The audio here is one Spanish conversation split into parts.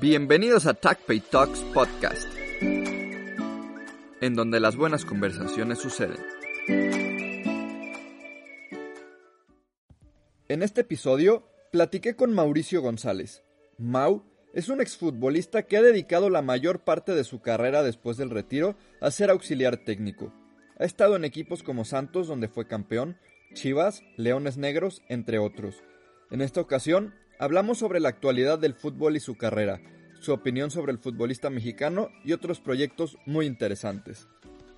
Bienvenidos a TACPay Talks Podcast, en donde las buenas conversaciones suceden. En este episodio platiqué con Mauricio González. Mau es un exfutbolista que ha dedicado la mayor parte de su carrera después del retiro a ser auxiliar técnico. Ha estado en equipos como Santos, donde fue campeón, Chivas, Leones Negros, entre otros. En esta ocasión Hablamos sobre la actualidad del fútbol y su carrera, su opinión sobre el futbolista mexicano y otros proyectos muy interesantes.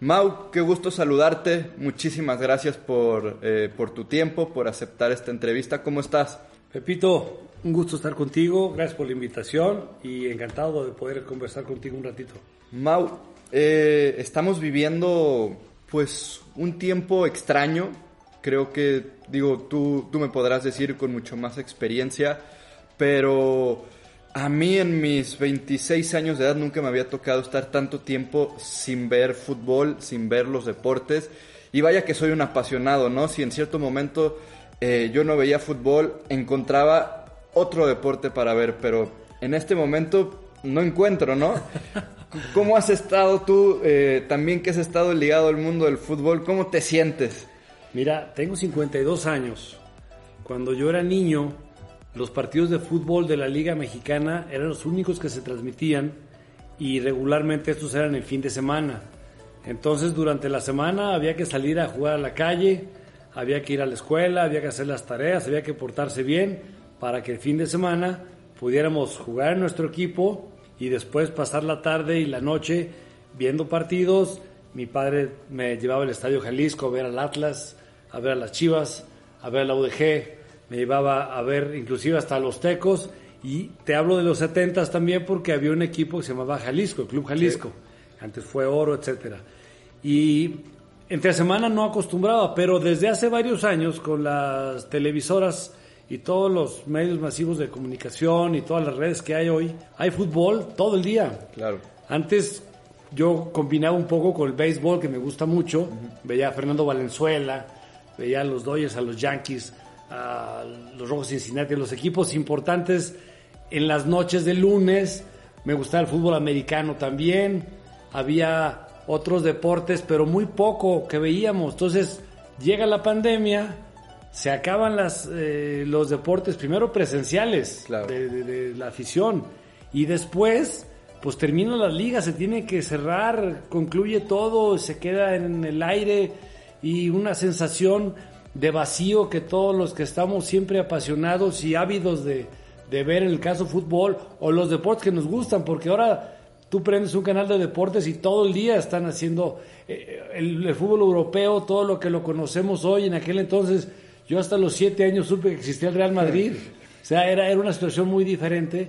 Mau, qué gusto saludarte. Muchísimas gracias por, eh, por tu tiempo, por aceptar esta entrevista. ¿Cómo estás? Pepito, un gusto estar contigo. Gracias por la invitación y encantado de poder conversar contigo un ratito. Mau, eh, estamos viviendo pues un tiempo extraño Creo que, digo, tú, tú me podrás decir con mucho más experiencia, pero a mí en mis 26 años de edad nunca me había tocado estar tanto tiempo sin ver fútbol, sin ver los deportes. Y vaya que soy un apasionado, ¿no? Si en cierto momento eh, yo no veía fútbol, encontraba otro deporte para ver, pero en este momento no encuentro, ¿no? ¿Cómo has estado tú, eh, también que has estado ligado al mundo del fútbol? ¿Cómo te sientes? Mira, tengo 52 años. Cuando yo era niño, los partidos de fútbol de la Liga Mexicana eran los únicos que se transmitían y regularmente estos eran el fin de semana. Entonces durante la semana había que salir a jugar a la calle, había que ir a la escuela, había que hacer las tareas, había que portarse bien para que el fin de semana pudiéramos jugar en nuestro equipo y después pasar la tarde y la noche viendo partidos. Mi padre me llevaba al Estadio Jalisco a ver al Atlas, a ver a las Chivas, a ver a la UDG, me llevaba a ver inclusive hasta a los Tecos y te hablo de los 70 también porque había un equipo que se llamaba Jalisco, el Club Jalisco, antes fue Oro, etcétera. Y entre semana no acostumbraba, pero desde hace varios años con las televisoras y todos los medios masivos de comunicación y todas las redes que hay hoy, hay fútbol todo el día. Claro. Antes yo combinaba un poco con el béisbol que me gusta mucho, veía a Fernando Valenzuela, veía a los Dodgers, a los Yankees, a los Rojos Cincinnati, los equipos importantes en las noches de lunes. Me gustaba el fútbol americano también. Había otros deportes, pero muy poco que veíamos. Entonces llega la pandemia, se acaban las, eh, los deportes, primero presenciales de, de, la afición, y después, pues termina la liga, se tiene que cerrar, concluye todo, se queda en el aire y una sensación de vacío que todos los que estamos siempre apasionados y ávidos de, ver en el caso fútbol o los deportes que nos gustan, porque ahora tú prendes un canal de deportes y todo el día están haciendo eh, el, fútbol europeo, todo lo que lo conocemos hoy, en aquel entonces yo hasta los siete años supe que existía el Real Madrid, o sea, era, era una situación muy diferente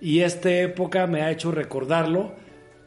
y esta época me ha hecho recordarlo,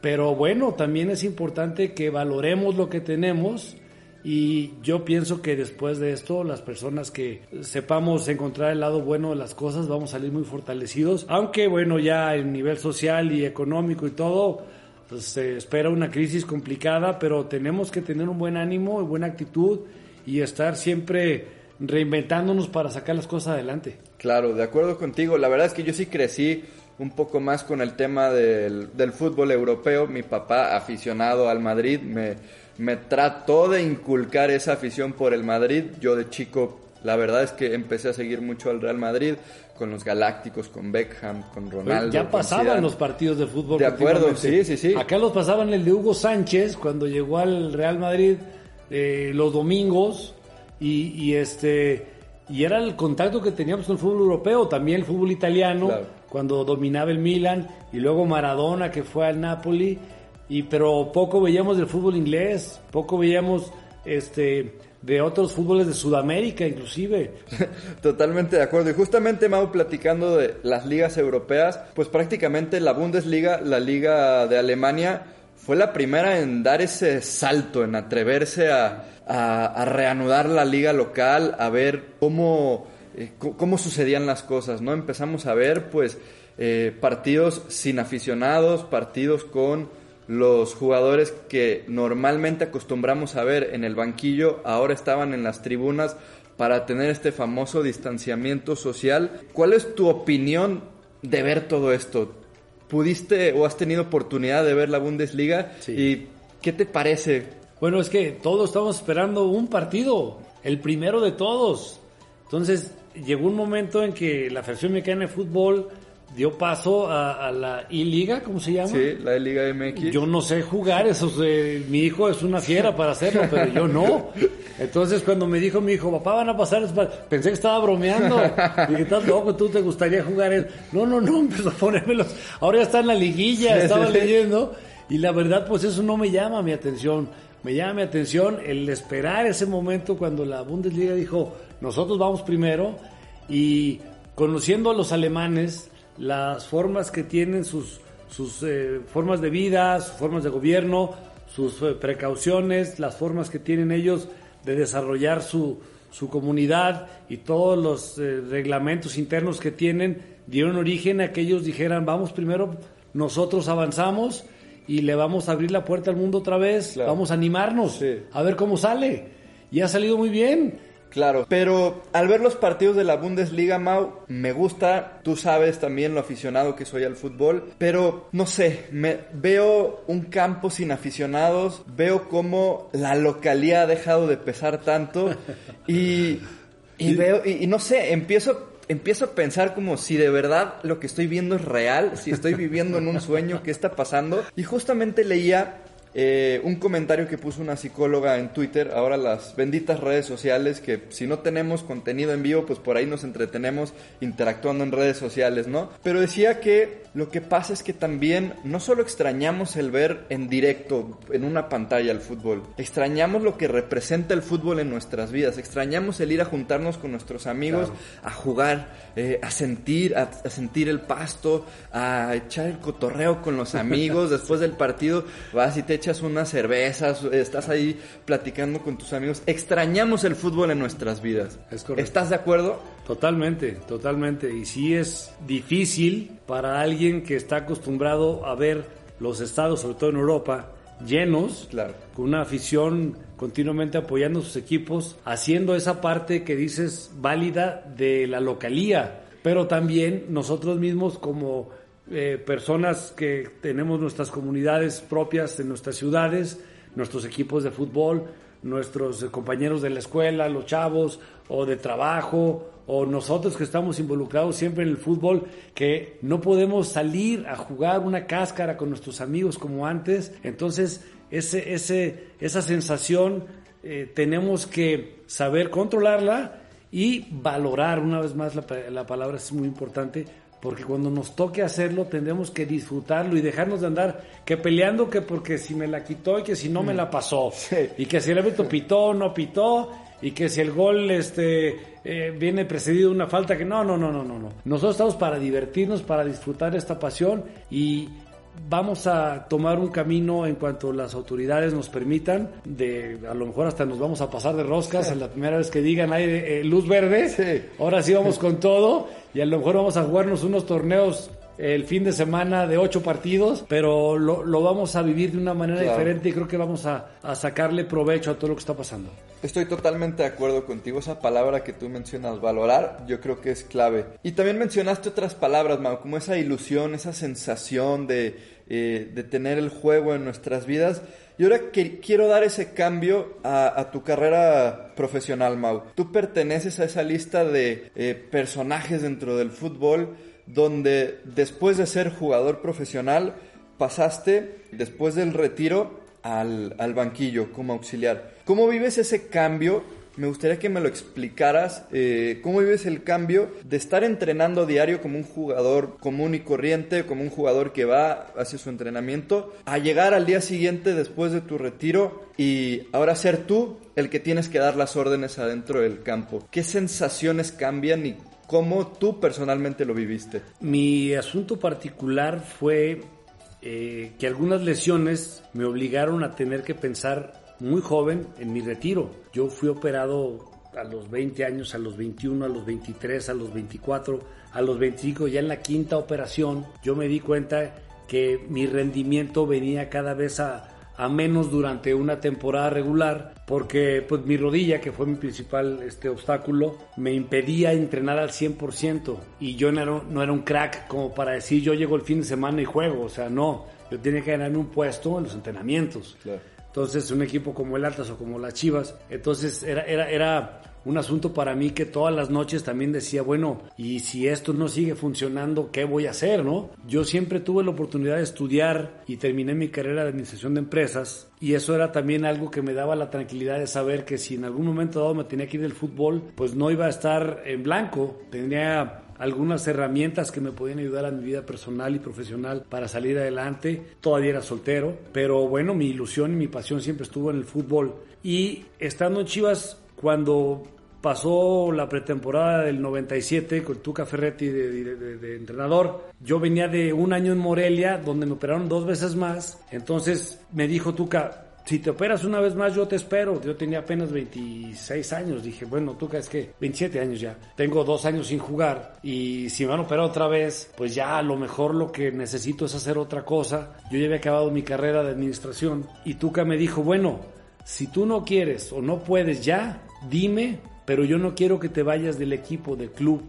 pero bueno, también es importante que valoremos lo que tenemos, y yo pienso que después de esto, las personas que sepamos encontrar el lado bueno de las cosas, vamos a salir muy fortalecidos. Aunque, bueno, ya en nivel social y económico y todo, pues se espera una crisis complicada, pero tenemos que tener un buen ánimo y buena actitud y estar siempre reinventándonos para sacar las cosas adelante. Claro, de acuerdo contigo. La verdad es que yo sí crecí un poco más con el tema del, del fútbol europeo. Mi papá, aficionado al Madrid, me me trató de inculcar esa afición por el Madrid. Yo de chico, la verdad es que empecé a seguir mucho al Real Madrid, con los Galácticos, con Beckham, con Ronaldo. Ya pasaban los partidos de fútbol. De acuerdo, sí, sí, sí. Acá los pasaban el de Hugo Sánchez cuando llegó al Real Madrid eh, los domingos y, este y era el contacto que teníamos con el fútbol europeo, también el fútbol italiano, cuando dominaba el Milan, y luego Maradona que fue al Napoli y pero poco veíamos del fútbol inglés, poco veíamos este de otros fútboles de Sudamérica inclusive. Totalmente de acuerdo. Y justamente Mau platicando de las ligas europeas, pues prácticamente la Bundesliga, la liga de Alemania, fue la primera en dar ese salto, en atreverse a, a, reanudar la liga local, a ver cómo, eh, cómo sucedían las cosas, ¿no? Empezamos a ver pues eh, partidos sin aficionados, partidos con los jugadores que normalmente acostumbramos a ver en el banquillo ahora estaban en las tribunas para tener este famoso distanciamiento social. ¿Cuál es tu opinión de ver todo esto? pudiste o has tenido oportunidad de ver la Bundesliga. Sí. ¿Y qué te parece? Bueno, es que todos estamos esperando un partido, el primero de todos. Entonces, llegó un momento en que la Federación Mexicana de Fútbol dio paso a, a la I-Liga, ¿cómo se llama? Sí, la de Liga MX. Yo no sé jugar, eso eh, mi hijo es una fiera para hacerlo, pero yo no. Entonces cuando me dijo mi hijo, papá, van a pasar, pensé que estaba bromeando. Dije, estás loco, tú te gustaría jugar. eso? No, no, no, empezó a ponérmelos. Ahora ya está en la liguilla, estaba leyendo. Y la verdad, pues eso no me llama mi atención. Me llama mi atención el esperar ese momento cuando la Bundesliga dijo, nosotros vamos primero. Y conociendo a los alemanes, las formas que tienen, sus, sus eh, formas de vida, sus formas de gobierno, sus eh, precauciones, las formas que tienen ellos de desarrollar su, su comunidad y todos los eh, reglamentos internos que tienen, dieron origen a que ellos dijeran, vamos primero, nosotros avanzamos y le vamos a abrir la puerta al mundo otra vez, Claro. vamos a animarnos, Sí. a ver cómo sale. Y ha salido muy bien. Claro, pero al ver los partidos de la Bundesliga, Mau, me gusta, tú sabes también lo aficionado que soy al fútbol, pero no sé, me veo un campo sin aficionados, veo cómo la localía ha dejado de pesar tanto. Y, y veo, y, y no sé, empiezo, empiezo a pensar como si de verdad lo que estoy viendo es real, si estoy viviendo en un sueño, qué está pasando. Y justamente leía eh, un comentario que puso una psicóloga en Twitter, ahora las benditas redes sociales, que si no tenemos contenido en vivo, pues por ahí nos entretenemos interactuando en redes sociales, ¿no? Pero decía que lo que pasa es que también no solo extrañamos el ver en directo, en una pantalla el fútbol, extrañamos lo que representa el fútbol en nuestras vidas, extrañamos el ir a juntarnos con nuestros amigos, a jugar, eh, a sentir, a, a sentir el pasto, a echar el cotorreo con los amigos, después del partido vas y te echas unas cervezas, estás ahí platicando con tus amigos, extrañamos el fútbol en nuestras vidas. Es correcto. ¿Estás de acuerdo? Totalmente, totalmente. Y sí es difícil para alguien que está acostumbrado a ver los estados, sobre todo en Europa, llenos, Claro. con una afición continuamente apoyando a sus equipos, haciendo esa parte que dices válida de la localía, pero también nosotros mismos como eh, personas que tenemos nuestras comunidades propias en nuestras ciudades, nuestros equipos de fútbol, nuestros eh, compañeros de la escuela, los chavos o de trabajo, o nosotros que estamos involucrados siempre en el fútbol, que no podemos salir a jugar una cáscara con nuestros amigos como antes. Entonces, ese, ese, esa sensación eh, tenemos que saber controlarla y valorar, una vez más la, la palabra es muy importante, porque cuando nos toque hacerlo tendremos que disfrutarlo y dejarnos de andar que peleando que porque si me la quitó y que si no me la pasó. Sí. y que si el árbitro pitó o no pitó y que si el gol este eh, viene precedido de una falta que no no no no no no. Nosotros estamos para divertirnos para disfrutar esta pasión y vamos a tomar un camino en cuanto las autoridades nos permitan de a lo mejor hasta nos vamos a pasar de roscas a la primera vez que digan hay eh, luz verde Sí. ahora sí vamos con todo y a lo mejor vamos a jugarnos unos torneos el fin de semana de ocho partidos, pero lo, lo vamos a vivir de una manera Claro. diferente y creo que vamos a, a sacarle provecho a todo lo que está pasando. Estoy totalmente de acuerdo contigo. Esa palabra que tú mencionas, valorar, yo creo que es clave. Y también mencionaste otras palabras, Mau, como esa ilusión, esa sensación de, eh, de tener el juego en nuestras vidas. Y ahora que quiero dar ese cambio a, tu carrera profesional, Mau. Tú perteneces a esa lista de eh, personajes dentro del fútbol donde después de ser jugador profesional pasaste, después del retiro, al, al banquillo como auxiliar. ¿Cómo vives ese cambio? Me gustaría que me lo explicaras. eh, ¿Cómo vives el cambio de estar entrenando a diario como un jugador común y corriente, como un jugador que va hacia su entrenamiento, a llegar al día siguiente después de tu retiro y ahora ser tú el que tienes que dar las órdenes adentro del campo? ¿Qué sensaciones cambian y cómo tú personalmente lo viviste? Mi asunto particular fue eh, que algunas lesiones me obligaron a tener que pensar muy joven en mi retiro. Yo fui operado a los 20 años, a los 21, a los 23, a los 24, a los 25, ya en la quinta operación, yo me di cuenta que mi rendimiento venía cada vez a, a menos durante una temporada regular porque pues mi rodilla, que fue mi principal este, obstáculo, me impedía entrenar al 100% y yo no era, no era un crack como para decir yo llego el fin de semana y juego, o sea, no, yo tenía que ganarme un puesto en los entrenamientos. Entonces, un equipo como el Atlas o como las Chivas, entonces era, era, era un asunto para mí que todas las noches también decía, bueno, y si esto no sigue funcionando, ¿qué voy a hacer, no? Yo siempre tuve la oportunidad de estudiar y terminé mi carrera de administración de empresas y eso era también algo que me daba la tranquilidad de saber que si en algún momento dado me tenía que ir del fútbol, pues no iba a estar en blanco, tenía algunas herramientas que me podían ayudar a mi vida personal y profesional para salir adelante. Todavía era soltero, pero bueno, mi ilusión y mi pasión siempre estuvo en el fútbol. Y estando en Chivas, cuando pasó la pretemporada del 97 con Tuca Ferretti de, entrenador. Yo venía de un año en Morelia, donde me operaron dos veces más. Entonces me dijo Tuca, si te operas una vez más, yo te espero. Yo tenía apenas 26 años. Dije, bueno, Tuca, es que 27 años ya. Tengo dos años sin jugar. Y si me van a operar otra vez, pues ya a lo mejor lo que necesito es hacer otra cosa. Yo ya había acabado mi carrera de administración. Y Tuca me dijo, bueno, si tú no quieres o no puedes ya, dime pero yo no quiero que te vayas del equipo, del club.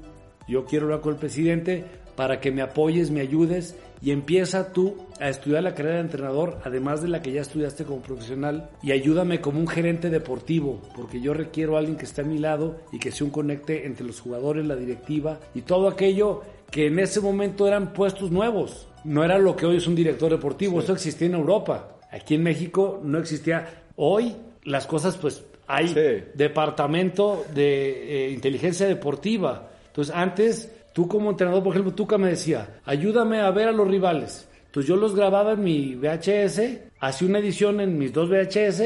Yo quiero hablar con el presidente para que me apoyes, me ayudes y empieza tú a estudiar la carrera de entrenador, además de la que ya estudiaste como profesional, y ayúdame como un gerente deportivo, porque yo requiero a alguien que esté a mi lado y que sea un conecte entre los jugadores, la directiva y todo aquello que en ese momento eran puestos nuevos. No era lo que hoy es un director deportivo, eso existía en Europa. Aquí en México no existía. Hoy las cosas pues hay departamento de eh, inteligencia deportiva. Entonces, antes, tú como entrenador, por ejemplo, Tuca me decía, ayúdame a ver a los rivales. Entonces yo los grababa en mi VHS, hacía una edición en mis dos VHS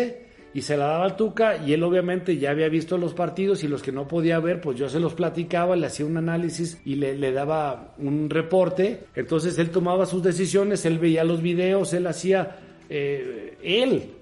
y se la daba al Tuca y él obviamente ya había visto los partidos y los que no podía ver, pues yo se los platicaba, le hacía un análisis y le, daba un reporte. Entonces él tomaba sus decisiones, él veía los videos, él hacía, eh, él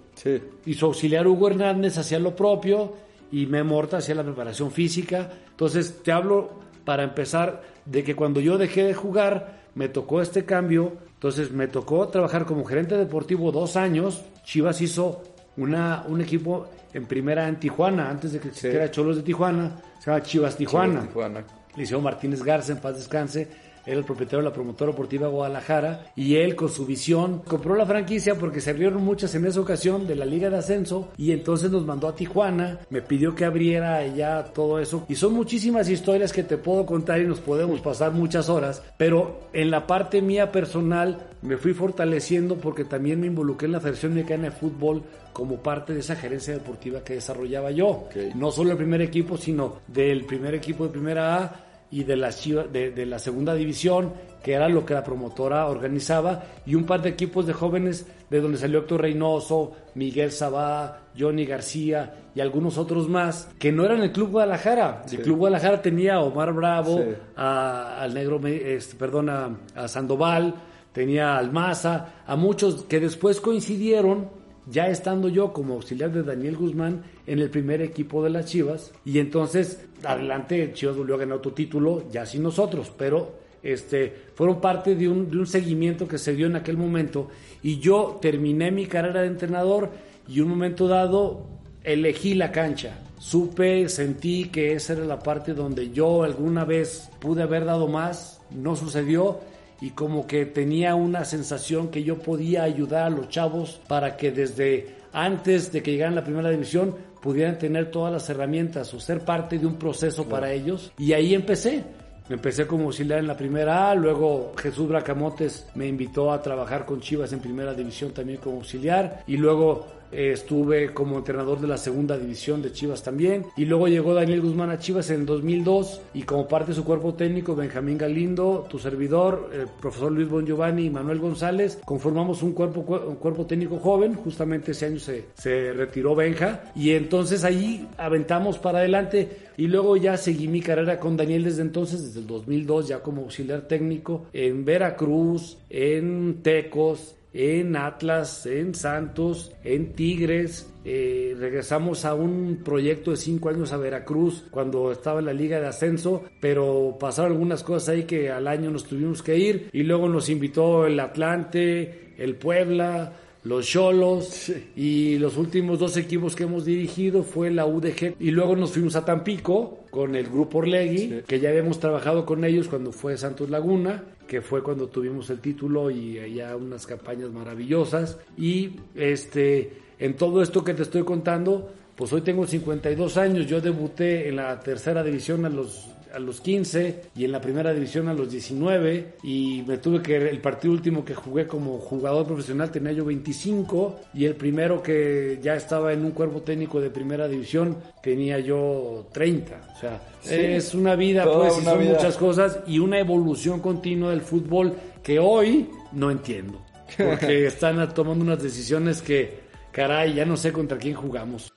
y su auxiliar Hugo Hernández hacía lo propio y Memorta hacía la preparación física. Entonces te hablo para empezar de que cuando yo dejé de jugar me tocó este cambio. Entonces me tocó trabajar como gerente deportivo dos años. Chivas hizo una, un equipo en primera en Tijuana, antes de que existiera Cholos de Tijuana, se llama Chivas Tijuana. Chivas Tijuana. Liceo Martínez Garza, en paz descanse era el propietario de la promotora deportiva Guadalajara y él con su visión compró la franquicia porque se abrieron muchas en esa ocasión de la Liga de Ascenso y entonces nos mandó a Tijuana, me pidió que abriera ya todo eso y son muchísimas historias que te puedo contar y nos podemos pasar muchas horas, pero en la parte mía personal me fui fortaleciendo porque también me involucré en la Federación Mexicana de Fútbol como parte de esa gerencia deportiva que desarrollaba yo. No solo el primer equipo, sino del primer equipo de primera A y de la, de, la segunda división, que era lo que la promotora organizaba, y un par de equipos de jóvenes de donde salió Héctor Reynoso, Miguel Sabá, Johnny García y algunos otros más, que no eran el Club Guadalajara. El Club Guadalajara tenía a Omar Bravo, al negro, este, perdón, a, Sandoval, tenía a Almaza, a muchos que después coincidieron ya estando yo como auxiliar de Daniel Guzmán en el primer equipo de las Chivas y entonces adelante Chivas volvió a ganar otro título ya sin nosotros pero este fueron parte de un, de un seguimiento que se dio en aquel momento y yo terminé mi carrera de entrenador y un momento dado elegí la cancha. Supe sentí que esa era la parte donde yo alguna vez pude haber dado más no sucedió y como que tenía una sensación que yo podía ayudar a los chavos para que desde antes de que llegaran a la primera división pudieran tener todas las herramientas o ser parte de un proceso para ellos. Y ahí empecé. Empecé como auxiliar en la primera A, luego Jesús Bracamotes me invitó a trabajar con Chivas en primera división también como auxiliar y luego estuve como entrenador de la segunda división de Chivas también. Y luego llegó Daniel Guzmán a Chivas en 2002 y como parte de su cuerpo técnico, Benjamín Galindo, tu servidor, el profesor Luis Bon Giovanni y Manuel González, conformamos un cuerpo, un cuerpo técnico joven. Justamente ese año se, se retiró Benja. Y entonces ahí aventamos para adelante. Y luego ya seguí mi carrera con Daniel desde entonces, desde el 2002, ya como auxiliar técnico en Veracruz, en Tecos, en Atlas, en Santos, en Tigres. Eh, regresamos a un proyecto de cinco años a Veracruz cuando estaba en la Liga de Ascenso, pero pasaron algunas cosas ahí que al año nos tuvimos que ir y luego nos invitó el Atlante, el Puebla, los Cholos y los últimos dos equipos que hemos dirigido fue la UDG y luego nos fuimos a Tampico con el grupo Orlegui, que ya habíamos trabajado con ellos cuando fue Santos Laguna, que fue cuando tuvimos el título y ya unas campañas maravillosas. Y este en todo esto que te estoy contando, pues hoy tengo 52 años, yo debuté en la tercera división a los a los 15 y en la primera división a los 19 y me tuve que el partido último que jugué como jugador profesional tenía yo 25 y el primero que ya estaba en un cuerpo técnico de primera división tenía yo 30 o sea es una vida pues y son muchas cosas y una evolución continua del fútbol que hoy no entiendo porque están tomando unas decisiones que caray ya no sé contra quién jugamos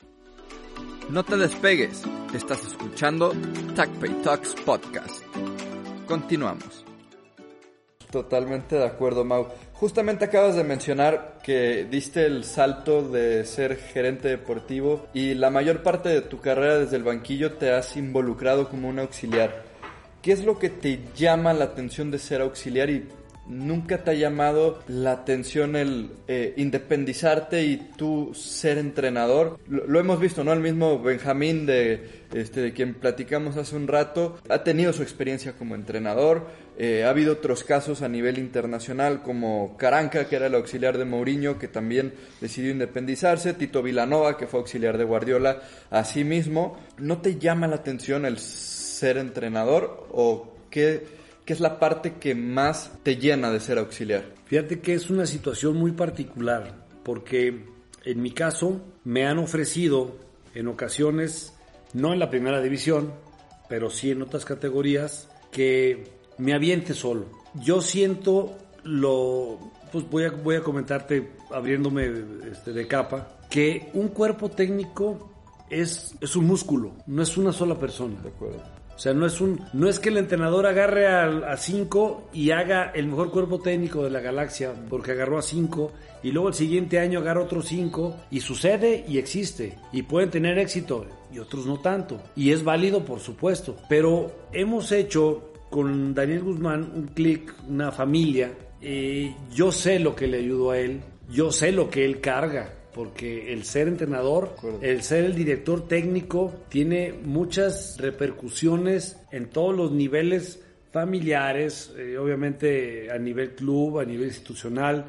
no te despegues, estás escuchando TACPay Talks Podcast. Continuamos. Totalmente de acuerdo, Mau. Justamente acabas de mencionar que diste el salto de ser gerente deportivo y la mayor parte de tu carrera desde el banquillo te has involucrado como un auxiliar. ¿Qué es lo que te llama la atención de ser auxiliar y ¿Nunca te ha llamado la atención el eh, independizarte y tú ser entrenador? Lo, hemos visto, ¿no? El mismo Benjamín, de, este, de quien platicamos hace un rato, ha tenido su experiencia como entrenador. Eh, ha habido otros casos a nivel internacional, como Caranca, que era el auxiliar de Mourinho, que también decidió independizarse. Tito Vilanova, que fue auxiliar de Guardiola, así mismo. ¿No te llama la atención el ser entrenador o qué? ¿Qué es la parte que más te llena de ser auxiliar? Fíjate que es una situación muy particular, porque en mi caso me han ofrecido en ocasiones, no en la primera división, pero sí en otras categorías, que me aviente solo. Yo siento lo, pues voy a, voy a comentarte abriéndome este, de capa, que un cuerpo técnico es, es un músculo, no es una sola persona. De acuerdo. O sea, no es, un, no es que el entrenador agarre a, cinco y haga el mejor cuerpo técnico de la galaxia, porque agarró a cinco, y luego el siguiente año agarra otros cinco, y sucede y existe, y pueden tener éxito, y otros no tanto. Y es válido, por supuesto. Pero hemos hecho con Daniel Guzmán un clic, una familia. Eh, yo sé lo que le ayudó a él, yo sé lo que él carga porque el ser entrenador, el ser el director técnico, tiene muchas repercusiones en todos los niveles familiares, eh, obviamente a nivel club, a nivel institucional.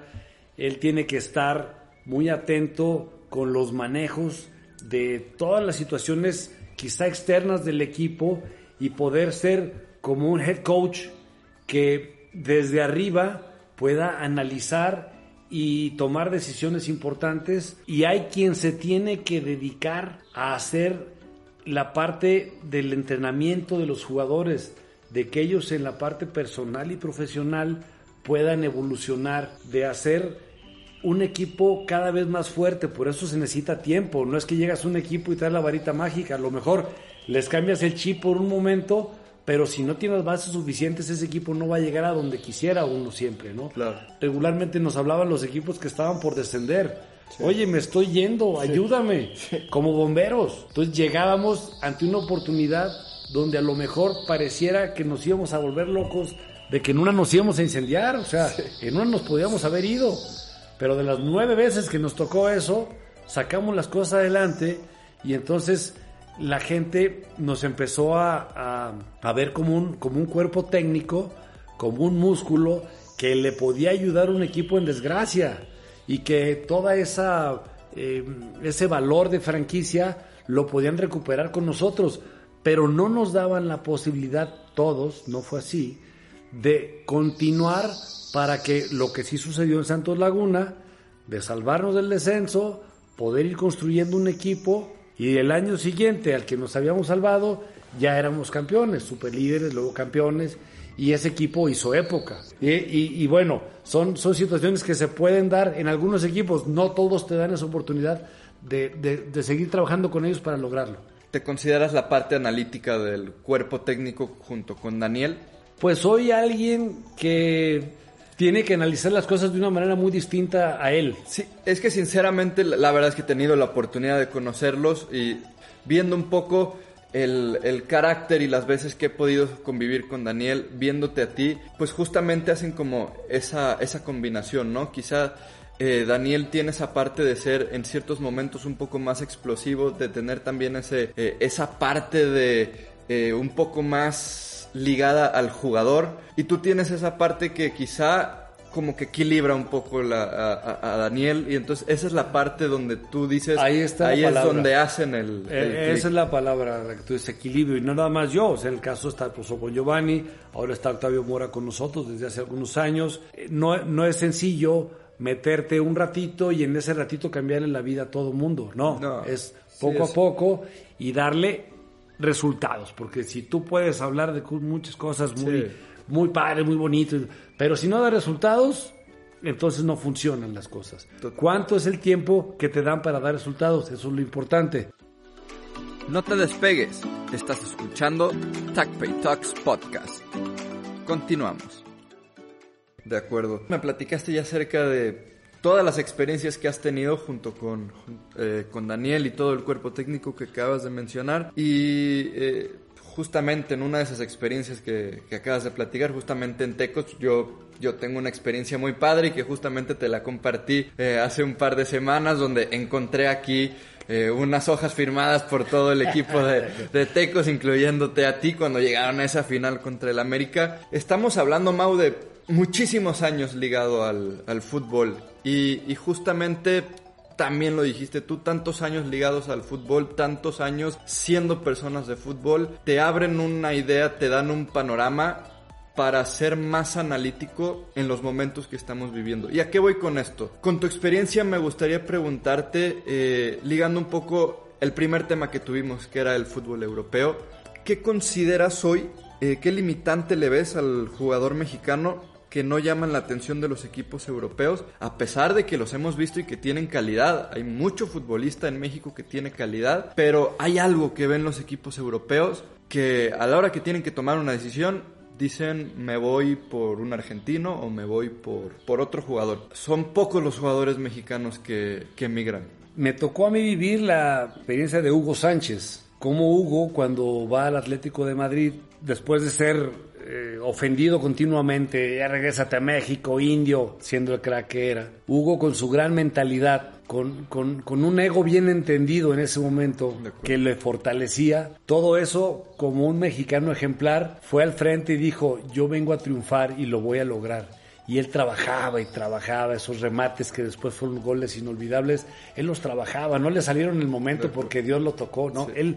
Él tiene que estar muy atento con los manejos de todas las situaciones quizá externas del equipo y poder ser como un head coach que desde arriba pueda analizar y tomar decisiones importantes. Y hay quien se tiene que dedicar a hacer la parte del entrenamiento de los jugadores, de que ellos en la parte personal y profesional puedan evolucionar, de hacer un equipo cada vez más fuerte, por eso se necesita tiempo, no es que llegas a un equipo y traes la varita mágica, a lo mejor les cambias el chip por un momento, pero si no tienes bases suficientes, ese equipo no va a llegar a donde quisiera uno siempre, ¿no? Claro. Regularmente nos hablaban los equipos que estaban por descender. Oye, me estoy yendo, ayúdame, como bomberos. Entonces llegábamos ante una oportunidad donde a lo mejor pareciera que nos íbamos a volver locos, de que en una nos íbamos a incendiar, o sea, en una nos podíamos haber ido. Pero de las nueve veces que nos tocó eso, sacamos las cosas adelante y entonces la gente nos empezó a, ver como un, como un cuerpo técnico, como un músculo que le podía ayudar a un equipo en desgracia y que toda esa eh, ese valor de franquicia lo podían recuperar con nosotros, pero no nos daban la posibilidad todos, no fue así, de continuar para que lo que sí sucedió en Santos Laguna, de salvarnos del descenso, poder ir construyendo un equipo y el año siguiente al que nos habíamos salvado, ya éramos campeones, superlíderes, luego campeones, y ese equipo hizo época. Y, bueno, son, son situaciones que se pueden dar en algunos equipos, no todos te dan esa oportunidad de, de seguir trabajando con ellos para lograrlo. ¿Te consideras la parte analítica del cuerpo técnico junto con Daniel? Pues soy alguien que tiene que analizar las cosas de una manera muy distinta a él. Sí, es que sinceramente la verdad es que he tenido la oportunidad de conocerlos y viendo un poco el, carácter y las veces que he podido convivir con Daniel, viéndote a ti, pues justamente hacen como esa, esa combinación, ¿no? Quizá eh, Daniel tiene esa parte de ser en ciertos momentos un poco más explosivo, de tener también ese, eh, esa parte de eh, un poco más ligada al jugador. Y tú tienes esa parte que quizá como que equilibra un poco la, a, Daniel y entonces esa es la parte donde tú dices ahí está ahí es donde hacen el, esa es la palabra la que tú dices equilibrio y no nada más yo o sea, el caso está pues, con Giovanni ahora está Octavio Mora con nosotros desde hace algunos años no, no es sencillo meterte un ratito y en ese ratito cambiarle la vida a todo mundo. No, es poco a poco y darle resultados, porque si tú puedes hablar de muchas cosas muy, muy padres, muy bonitas, pero si no da resultados, entonces no funcionan las cosas. ¿Cuánto es el tiempo que te dan para dar resultados? Eso es lo importante. No te despegues, estás escuchando TACPay Talks Podcast. Continuamos. De acuerdo. Me platicaste ya acerca de todas las experiencias que has tenido junto con, eh, con Daniel y todo el cuerpo técnico que acabas de mencionar. Y eh, justamente en una de esas experiencias que, acabas de platicar, justamente en Tecos, yo yo tengo una experiencia muy padre y que justamente te la compartí eh, hace un par de semanas donde encontré aquí unas hojas firmadas por todo el equipo de, de, Tecos, incluyéndote a ti cuando llegaron a esa final contra el América. Estamos hablando, Mau, de muchísimos años ligado al, al fútbol y, justamente también lo dijiste tú, tantos años ligados al fútbol, tantos años siendo personas de fútbol, te abren una idea, te dan un panorama para ser más analítico en los momentos que estamos viviendo. ¿Y a qué voy con esto? Con tu experiencia me gustaría preguntarte, eh, ligando un poco el primer tema que tuvimos, que era el fútbol europeo, ¿qué consideras hoy, eh, qué limitante le ves al jugador mexicano que no llaman la atención de los equipos europeos, a pesar de que los hemos visto y que tienen calidad. Hay mucho futbolista en México que tiene calidad, pero hay algo que ven los equipos europeos que a la hora que tienen que tomar una decisión dicen me voy por un argentino o me voy por, por otro jugador. Son pocos los jugadores mexicanos que, que emigran. Me tocó a mí vivir la experiencia de Hugo Sánchez. Como Hugo, cuando va al Atlético de Madrid, después de ser eh, ofendido continuamente, ya regrésate a México, indio, siendo el crack que era. Hugo con su gran mentalidad, con, con, con, un ego bien entendido en ese momento que le fortalecía. Todo eso, como un mexicano ejemplar, fue al frente y dijo, yo vengo a triunfar y lo voy a lograr. Y él trabajaba y trabajaba esos remates que después fueron goles inolvidables. Él los trabajaba, no le salieron en el momento porque Dios lo tocó, ¿no? Él,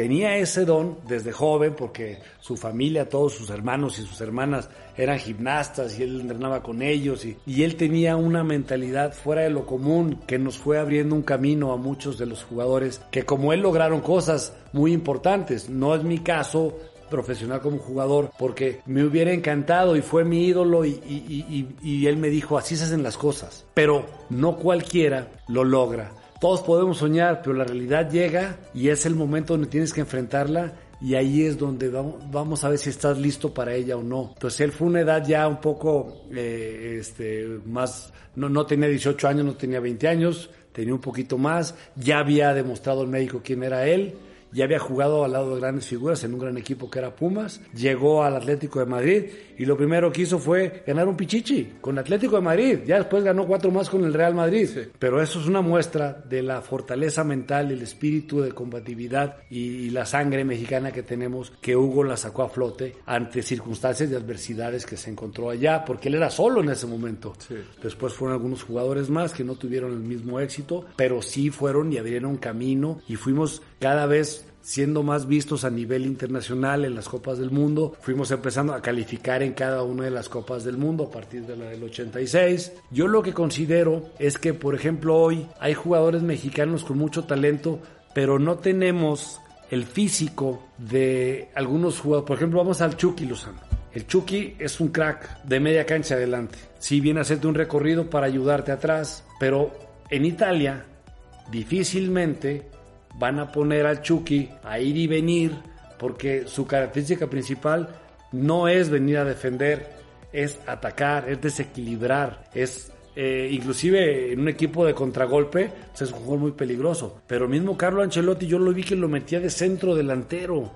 tenía ese don desde joven porque su familia, todos sus hermanos y sus hermanas eran gimnastas y él entrenaba con ellos y, él tenía una mentalidad fuera de lo común que nos fue abriendo un camino a muchos de los jugadores que como él lograron cosas muy importantes. No es mi caso profesional como jugador porque me hubiera encantado y fue mi ídolo y, y él me dijo así se hacen las cosas, pero no cualquiera lo logra todos podemos soñar, pero la realidad llega y es el momento donde tienes que enfrentarla y ahí es donde vamos, a ver si estás listo para ella o no. Entonces él fue una edad ya un poco eh, este, más, no, no tenía 18 años, no tenía 20 años, tenía un poquito más, ya había demostrado el médico quién era él ya había jugado al lado de grandes figuras en un gran equipo que era Pumas, llegó al Atlético de Madrid y lo primero que hizo fue ganar un pichichi con Atlético de Madrid, ya después ganó cuatro más con el Real Madrid, pero eso es una muestra de la fortaleza mental, el espíritu de combatividad y, la sangre mexicana que tenemos que Hugo la sacó a flote ante circunstancias de adversidades que se encontró allá, porque él era solo en ese momento. Después fueron algunos jugadores más que no tuvieron el mismo éxito, pero sí fueron y abrieron camino y fuimos cada vez siendo más vistos a nivel internacional en las Copas del Mundo. Fuimos empezando a calificar en cada una de las Copas del Mundo a partir de la del 86. Yo lo que considero es que, por ejemplo, hoy hay jugadores mexicanos con mucho talento, pero no tenemos el físico de algunos jugadores. Por ejemplo, vamos al Chucky Lozano. El Chucky es un crack de media cancha adelante. Sí viene a hacerte un recorrido para ayudarte atrás, pero en Italia difícilmente van a poner al Chucky a ir y venir porque su característica principal no es venir a defender, es atacar, es desequilibrar, es eh, inclusive en un equipo de contragolpe es un jugador muy peligroso. Pero mismo Carlo Ancelotti yo lo vi que lo metía de centro delantero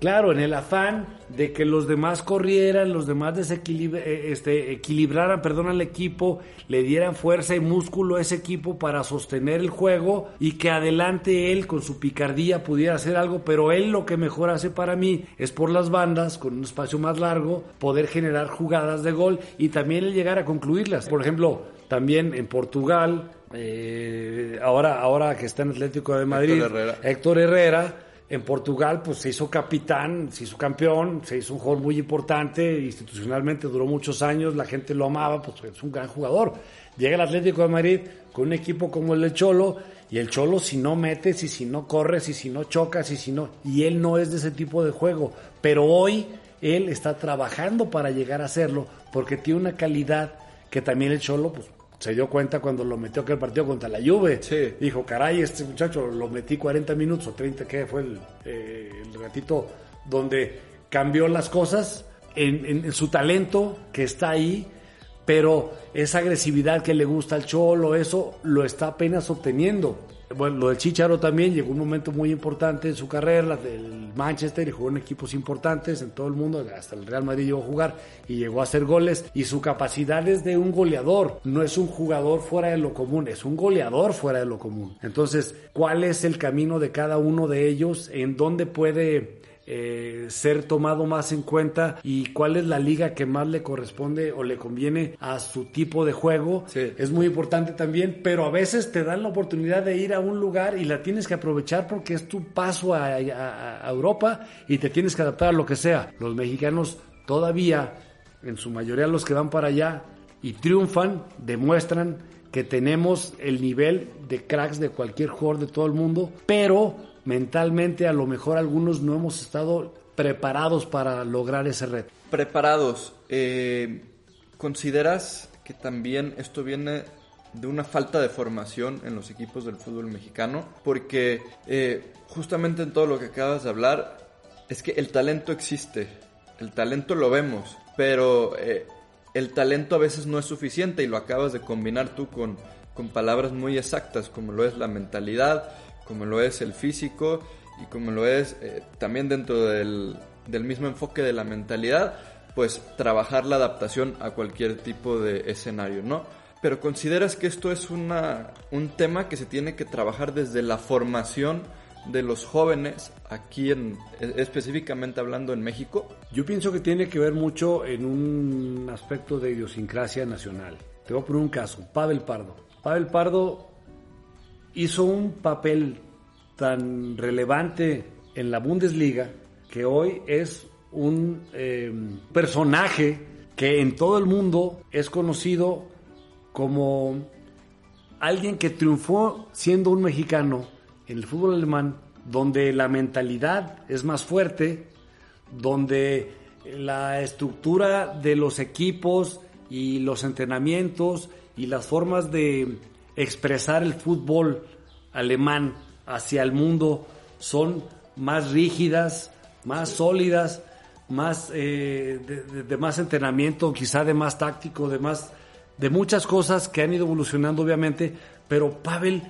Claro, en el afán de que los demás corrieran, los demás eh, este, equilibraran perdón, al equipo, le dieran fuerza y músculo a ese equipo para sostener el juego y que adelante él con su picardía pudiera hacer algo, pero él lo que mejor hace para mí es por las bandas, con un espacio más largo, poder generar jugadas de gol y también el llegar a concluirlas. Por ejemplo, también en Portugal, eh, ahora, ahora que está en Atlético de Madrid, Héctor Herrera en Portugal, pues se hizo capitán, se hizo campeón, se hizo un jugador muy importante, institucionalmente duró muchos años, la gente lo amaba, pues es un gran jugador. Llega el Atlético de Madrid con un equipo como el del Cholo, y el Cholo si no metes, y si no corres, y si no chocas, y si no... Y él no es de ese tipo de juego, pero hoy él está trabajando para llegar a hacerlo, porque tiene una calidad que también el Cholo, pues se dio cuenta cuando lo metió aquel partido contra la Juve. Dijo, caray, este muchacho lo metí 40 minutos o 30, que fue eh, el, ratito donde cambió las cosas en, en, su talento que está ahí, pero esa agresividad que le gusta al Cholo, eso lo está apenas obteniendo. Bueno, lo del Chicharo también llegó un momento muy importante en su carrera, del Manchester, y jugó en equipos importantes en todo el mundo, hasta el Real Madrid llegó a jugar y llegó a hacer goles. Y su capacidad es de un goleador, no es un jugador fuera de lo común, es un goleador fuera de lo común. Entonces, ¿cuál es el camino de cada uno de ellos? ¿En dónde puede eh, ser tomado más en cuenta y cuál es la liga que más le corresponde o le conviene a su tipo de juego. Es muy importante también, pero a veces te dan la oportunidad de ir a un lugar y la tienes que aprovechar porque es tu paso a, a Europa y te tienes que adaptar a lo que sea. Los mexicanos todavía, en su mayoría los que van para allá y triunfan, demuestran que tenemos el nivel de cracks de cualquier jugador de todo el mundo, pero mentalmente a lo mejor algunos no hemos estado preparados para lograr ese reto. Preparados. Eh, ¿Consideras que también esto viene de una falta de formación en los equipos del fútbol mexicano? Porque eh, justamente en todo lo que acabas de hablar, es que el talento existe, el talento lo vemos, pero eh, el talento a veces no es suficiente y lo acabas de combinar tú con, con palabras muy exactas como lo es la mentalidad, como lo es el físico y como lo es eh, también dentro del, del mismo enfoque de la mentalidad, pues trabajar la adaptación a cualquier tipo de escenario, ¿no? Pero consideras que esto es una, un tema que se tiene que trabajar desde la formación de los jóvenes aquí en e, específicamente hablando en México? Yo pienso que tiene que ver mucho en un aspecto de idiosincrasia nacional. Te voy a poner un caso, Pavel Pardo. Pavel Pardo hizo un papel tan relevante en la Bundesliga que hoy es un em, personaje que en todo el mundo es conocido como alguien que triunfó siendo un mexicano en el fútbol alemán, donde la mentalidad es más fuerte, donde la estructura de los equipos y los entrenamientos y las formas de expresar el fútbol alemán hacia el mundo son más rígidas, más sólidas, más eh, de, más entrenamiento, quizá de más táctico, de más de muchas cosas que han ido evolucionando obviamente, pero Pavel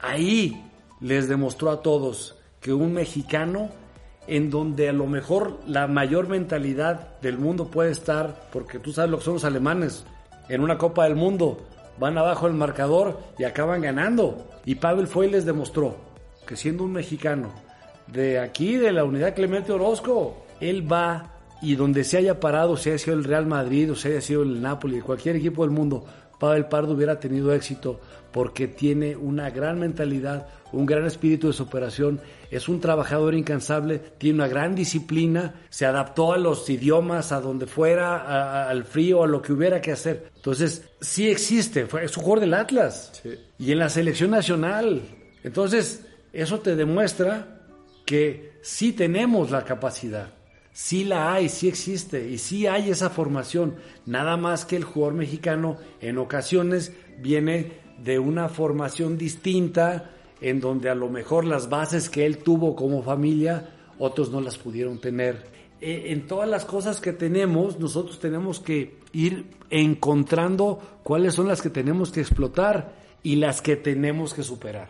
ahí les demostró a todos que un mexicano en donde a lo mejor la mayor mentalidad del mundo puede estar, porque tú sabes lo que son los alemanes, en una Copa del Mundo, van abajo el marcador y acaban ganando. Y Pavel fue y les demostró que siendo un mexicano de aquí, de la unidad Clemente Orozco, él va y donde se haya parado, sea sido el Real Madrid o sea haya sido el Napoli, cualquier equipo del mundo, Pavel Pardo hubiera tenido éxito porque tiene una gran mentalidad, un gran espíritu de superación, es un trabajador incansable, tiene una gran disciplina, se adaptó a los idiomas, a donde fuera, al frío, a lo que hubiera que hacer. Entonces, sí existe, fue, es un jugador del Atlas y en la selección nacional. Entonces, eso te demuestra que sí tenemos la capacidad. Sí la hay, sí existe y sí hay esa formación. Nada más que el jugador mexicano en ocasiones viene de una formación distinta en donde a lo mejor las bases que él tuvo como familia otros no las pudieron tener. E, en todas las cosas que tenemos, nosotros tenemos que ir encontrando cuáles son las que tenemos que explotar y las que tenemos que superar.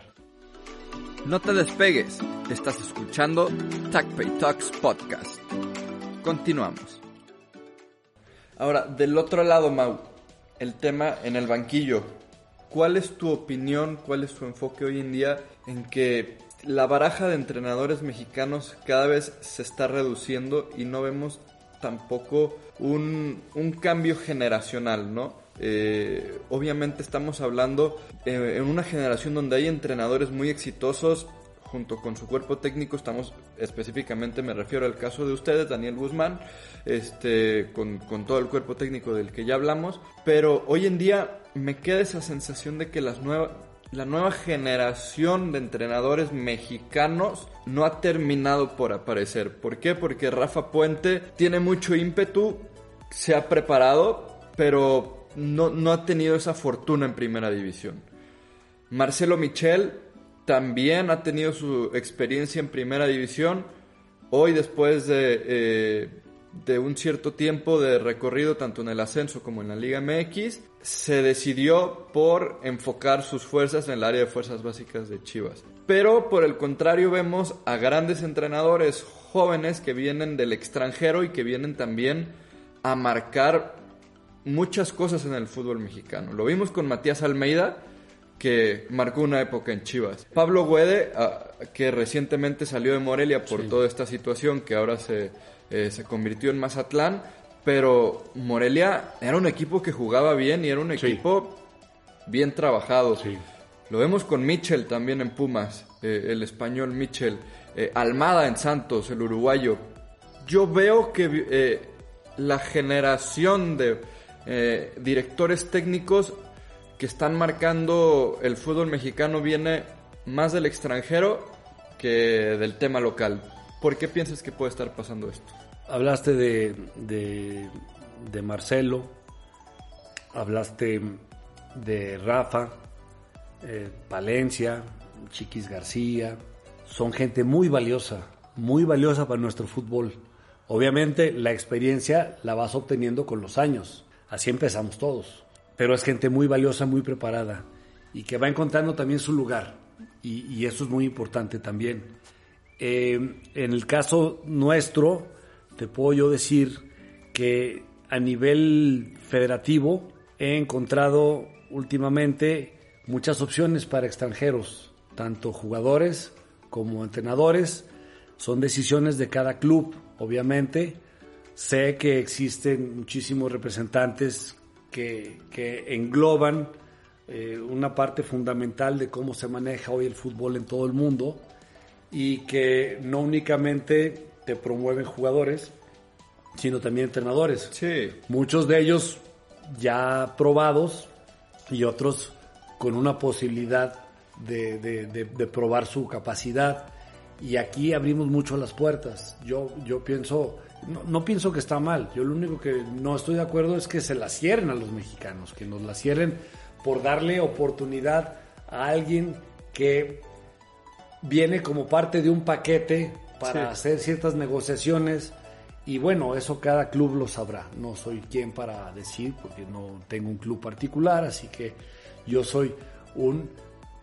No te despegues, estás escuchando TACPay Talks Podcast. Continuamos. Ahora, del otro lado, Mau, el tema en el banquillo. ¿Cuál es tu opinión, cuál es tu enfoque hoy en día en que la baraja de entrenadores mexicanos cada vez se está reduciendo y no vemos tampoco un, un cambio generacional, ¿no? Eh, obviamente estamos hablando eh, en una generación donde hay entrenadores muy exitosos junto con su cuerpo técnico, estamos específicamente, me refiero al caso de ustedes, Daniel Guzmán, este, con, con todo el cuerpo técnico del que ya hablamos, pero hoy en día me queda esa sensación de que las nuevas, la nueva generación de entrenadores mexicanos no ha terminado por aparecer. ¿Por qué? Porque Rafa Puente tiene mucho ímpetu, se ha preparado, pero no, no ha tenido esa fortuna en primera división. Marcelo Michel también ha tenido su experiencia en primera división. Hoy, después de, eh, de, un cierto tiempo de recorrido, tanto en el ascenso como en la Liga MX, se decidió por enfocar sus fuerzas en el área de fuerzas básicas de Chivas. Pero por el contrario, vemos a grandes entrenadores jóvenes que vienen del extranjero y que vienen también a marcar muchas cosas en el fútbol mexicano. Lo vimos con Matías Almeida, que marcó una época en Chivas. Pablo Guede, ah, que recientemente salió de Morelia por toda esta situación, que ahora se, eh, se convirtió en Mazatlán, pero Morelia era un equipo que jugaba bien y era un equipo bien trabajado. Lo vemos con Mitchell también en Pumas, eh, el español Mitchell. Eh, Almada en Santos, el uruguayo. Yo veo que la generación de directores técnicos que están marcando el fútbol mexicano viene más del extranjero que del tema local. ¿Por qué piensas que puede estar pasando esto? Hablaste de, de, Marcelo, hablaste de Rafa, eh, Palencia, Chiquis García. Son gente muy valiosa, muy valiosa para nuestro fútbol. Obviamente la experiencia la vas obteniendo con los años. Así empezamos todos. Pero es gente muy valiosa, muy preparada y que va encontrando también su lugar. Y, eso es muy importante también. Eh, en el caso nuestro, te puedo yo decir que a nivel federativo he encontrado últimamente muchas opciones para extranjeros, tanto jugadores como entrenadores. Son decisiones de cada club, obviamente Sé que existen muchísimos representantes que, engloban eh, una parte fundamental de cómo se maneja hoy el fútbol en todo el mundo y que no únicamente te promueven jugadores, sino también entrenadores. Sí. Muchos de ellos ya probados y otros con una posibilidad de, de, probar su capacidad. Y aquí abrimos mucho las puertas. Yo, yo pienso no, pienso que está mal. Yo lo único que no estoy de acuerdo es que se la cierren a los mexicanos, que nos la cierren por darle oportunidad a alguien que viene como parte de un paquete para hacer ciertas negociaciones. Y bueno, eso cada club lo sabrá. No soy quien para decir, porque no tengo un club particular, así que yo soy un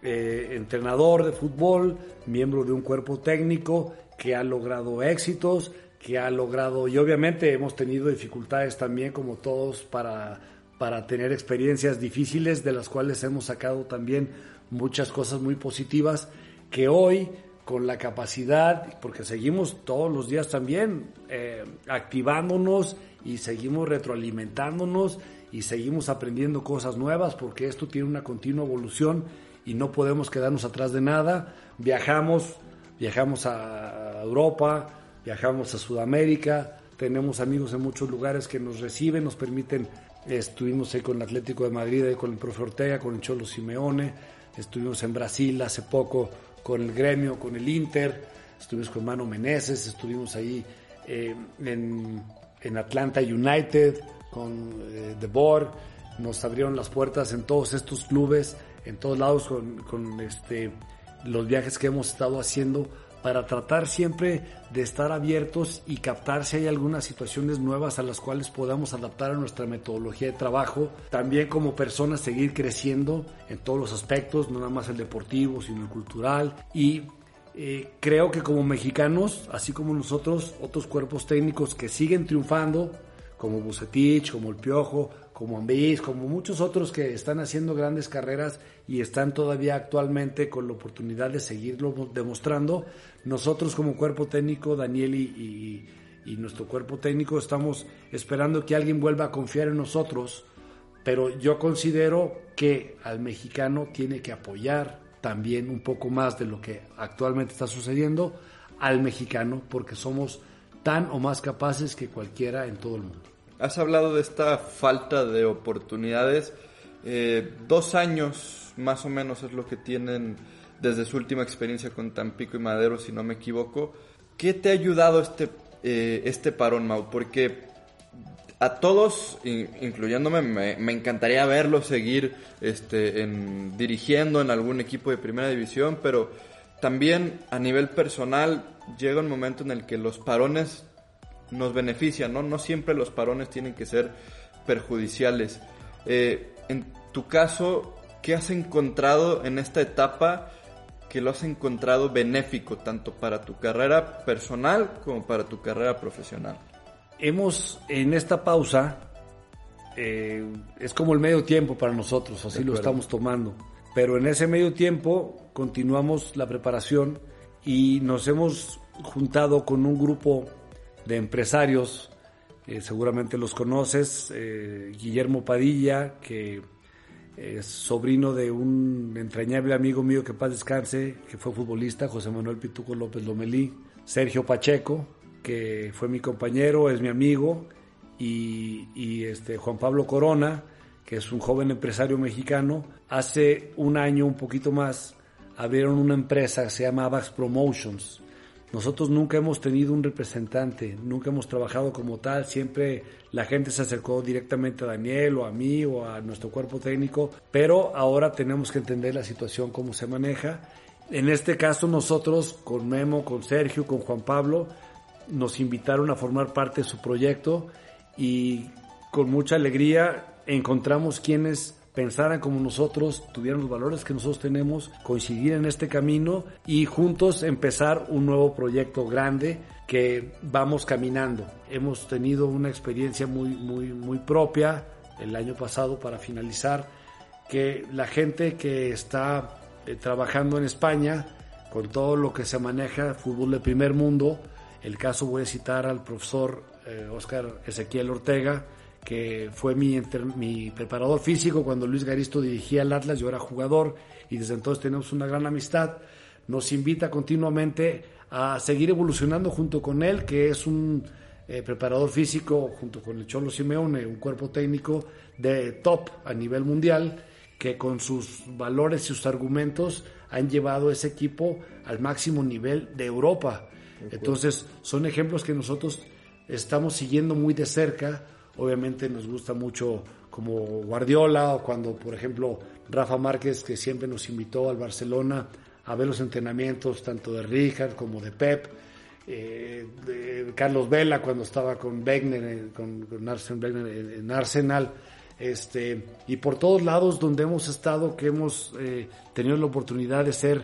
eh, entrenador de fútbol, miembro de un cuerpo técnico que ha logrado éxitos, que ha logrado, y obviamente hemos tenido dificultades también como todos para, para tener experiencias difíciles de las cuales hemos sacado también muchas cosas muy positivas que hoy con la capacidad, porque seguimos todos los días también eh, activándonos y seguimos retroalimentándonos y seguimos aprendiendo cosas nuevas porque esto tiene una continua evolución y no podemos quedarnos atrás de nada. Viajamos, viajamos a Europa, viajamos a Sudamérica, tenemos amigos en muchos lugares que nos reciben, nos permiten, estuvimos ahí con el Atlético de Madrid, con el profe Ortega, con el Cholo Simeone, estuvimos en Brasil hace poco con el gremio, con el Inter, estuvimos con Mano Meneses, estuvimos ahí eh, en, Atlanta United, con eh, The Board, nos abrieron las puertas en todos estos clubes, en todos lados con, con este, los viajes que hemos estado haciendo para tratar siempre de estar abiertos y captar si hay algunas situaciones nuevas a las cuales podamos adaptar a nuestra metodología de trabajo. También como personas seguir creciendo en todos los aspectos, no nada más el deportivo, sino el cultural. Y eh, creo que como mexicanos, así como nosotros, otros cuerpos técnicos que siguen triunfando, como Bucetich, como El Piojo, como Ambis, como muchos otros que están haciendo grandes carreras y están todavía actualmente con la oportunidad de seguirlo demostrando. Nosotros como cuerpo técnico, Daniel y, nuestro cuerpo técnico, estamos esperando que alguien vuelva a confiar en nosotros, pero yo considero que al mexicano tiene que apoyar también un poco más de lo que actualmente está sucediendo al mexicano, porque somos tan o más capaces que cualquiera en todo el mundo. Has hablado de esta falta de oportunidades. Eh, dos años más o menos es lo que tienen desde su última experiencia con Tampico y Madero, si no me equivoco. ¿Qué te ha ayudado este, eh, este parón, Mau? Porque a todos, incluyéndome, me, encantaría verlo seguir este, en, dirigiendo en algún equipo de primera división, pero también a nivel personal llega un momento en el que los parones nos beneficia, ¿no? No siempre los parones tienen que ser perjudiciales. Eh, en tu caso, ¿qué has encontrado en esta etapa que lo has encontrado benéfico tanto para tu carrera personal como para tu carrera profesional? Hemos en esta pausa, eh, es como el medio tiempo para nosotros, así lo estamos tomando. Pero en ese medio tiempo continuamos la preparación y nos hemos juntado con un grupo de empresarios, eh, seguramente los conoces, eh, Guillermo Padilla, que es sobrino de un entrañable amigo mío que paz descanse, que fue futbolista, José Manuel Pituco López Lomelí, Sergio Pacheco, que fue mi compañero, es mi amigo, y, y este, Juan Pablo Corona, que es un joven empresario mexicano. Hace un año, un poquito más, abrieron una empresa que se llama Avax Promotions, nosotros nunca hemos tenido un representante, nunca hemos trabajado como tal, siempre la gente se acercó directamente a Daniel o a mí o a nuestro cuerpo técnico, pero ahora tenemos que entender la situación, cómo se maneja. En este caso nosotros, con Memo, con Sergio, con Juan Pablo, nos invitaron a formar parte de su proyecto y con mucha alegría encontramos quienes pensaran como nosotros, tuvieran los valores que nosotros tenemos, coincidir en este camino y juntos empezar un nuevo proyecto grande que vamos caminando. Hemos tenido una experiencia muy, muy, muy propia el año pasado para finalizar, que la gente que está eh, trabajando en España, con todo lo que se maneja, fútbol de primer mundo, el caso voy a citar al profesor Oscar eh, Ezequiel Ortega, que fue mi, mi preparador físico cuando Luis Garisto dirigía el Atlas, yo era jugador y desde entonces tenemos una gran amistad. Nos invita continuamente a seguir evolucionando junto con él, que es un eh, preparador físico junto con el Cholo Simeone, un cuerpo técnico de top a nivel mundial, que con sus valores y sus argumentos han llevado ese equipo al máximo nivel de Europa. Entonces, son ejemplos que nosotros estamos siguiendo muy de cerca Obviamente nos gusta mucho como Guardiola o cuando, por ejemplo, Rafa Márquez, que siempre nos invitó al Barcelona a ver los entrenamientos tanto de Richard como de Pep. Eh, Carlos Vela cuando estaba con Wegner, con, en Arsenal, este, y por todos lados donde hemos estado, que hemos eh, tenido la oportunidad de ser,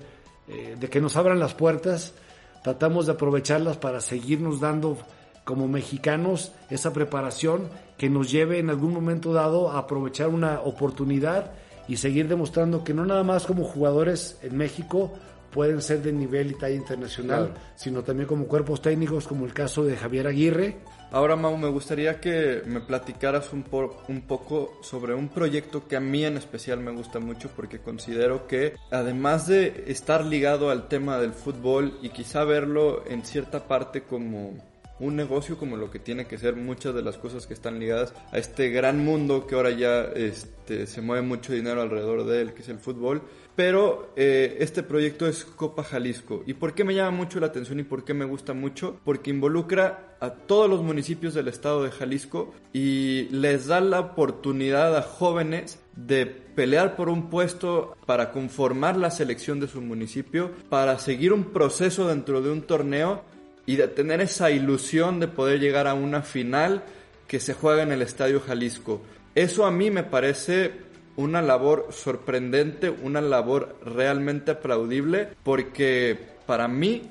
eh, de que nos abran las puertas, tratamos de aprovecharlas para seguirnos dando como mexicanos esa preparación que nos lleve en algún momento dado a aprovechar una oportunidad y seguir demostrando que no nada más como jugadores en México pueden ser de nivel y talla internacional, sino también como cuerpos técnicos, como el caso de Javier Aguirre. Ahora, Mau, me gustaría que me platicaras un, un poco sobre un proyecto que a mí en especial me gusta mucho porque considero que además de estar ligado al tema del fútbol y quizá verlo en cierta parte como un negocio como lo que tiene que ser muchas de las cosas que están ligadas a este gran mundo que ahora ya este, se mueve mucho dinero alrededor de él, que es el fútbol. Pero eh, este proyecto es Copa Jalisco. ¿Y por qué me llama mucho la atención y por qué me gusta mucho? Porque involucra a todos los municipios del estado de Jalisco y les da la oportunidad a jóvenes de pelear por un puesto para conformar la selección de su municipio, para seguir un proceso dentro de un torneo y de tener esa ilusión de poder llegar a una final que se juega en el Estadio Jalisco. Eso a mí me parece una labor sorprendente, una labor realmente aplaudible, porque para mí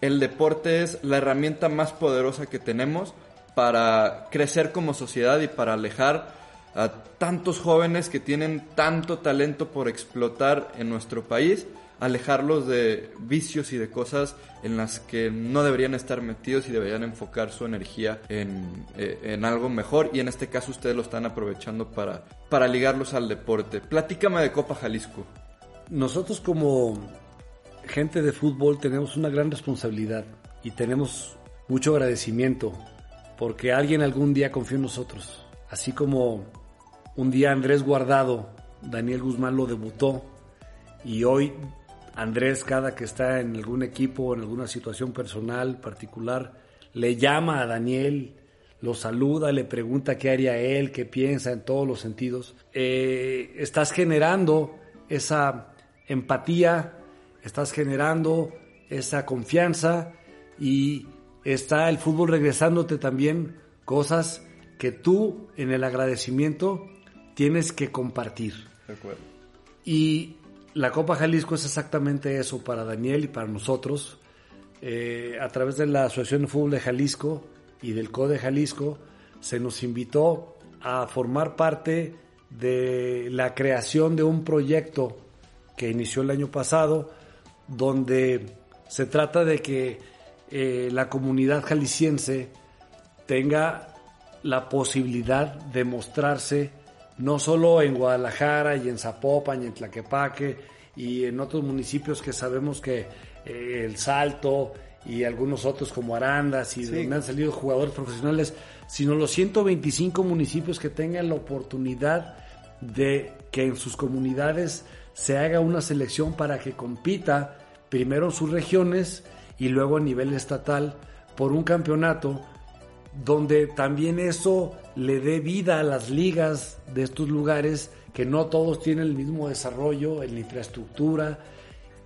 el deporte es la herramienta más poderosa que tenemos para crecer como sociedad y para alejar a tantos jóvenes que tienen tanto talento por explotar en nuestro país, alejarlos de vicios y de cosas en las que no deberían estar metidos y deberían enfocar su energía en, eh, algo mejor y en este caso ustedes lo están aprovechando para, para ligarlos al deporte. Platícame de Copa Jalisco. Nosotros como gente de fútbol tenemos una gran responsabilidad y tenemos mucho agradecimiento porque alguien algún día confió en nosotros. Así como un día Andrés Guardado, Daniel Guzmán lo debutó y hoy Andrés cada que está en algún equipo o en alguna situación personal particular le llama a Daniel, lo saluda, le pregunta qué haría él, qué piensa en todos los sentidos. Eh, estás generando esa empatía estás generando esa confianza y está el fútbol regresándote también cosas que tú en el agradecimiento tienes que compartir. Y la Copa Jalisco es exactamente eso para Daniel y para nosotros. Eh, a través de la Asociación de Fútbol de Jalisco y del CODE Jalisco se nos invitó a formar parte de la creación de un proyecto que inició el año pasado donde se trata de que eh, la comunidad jalisciense tenga la posibilidad de mostrarse no solo en Guadalajara y en Zapopan y en Tlaquepaque y en otros municipios que sabemos que eh, El Salto y algunos otros como Arandas y donde han salido jugadores profesionales, sino los 125 municipios que tengan la oportunidad de que en sus comunidades se haga una selección para que compita primero en sus regiones y luego a nivel estatal por un campeonato donde también eso le dé vida a las ligas de estos lugares que no todos tienen el mismo desarrollo en la infraestructura.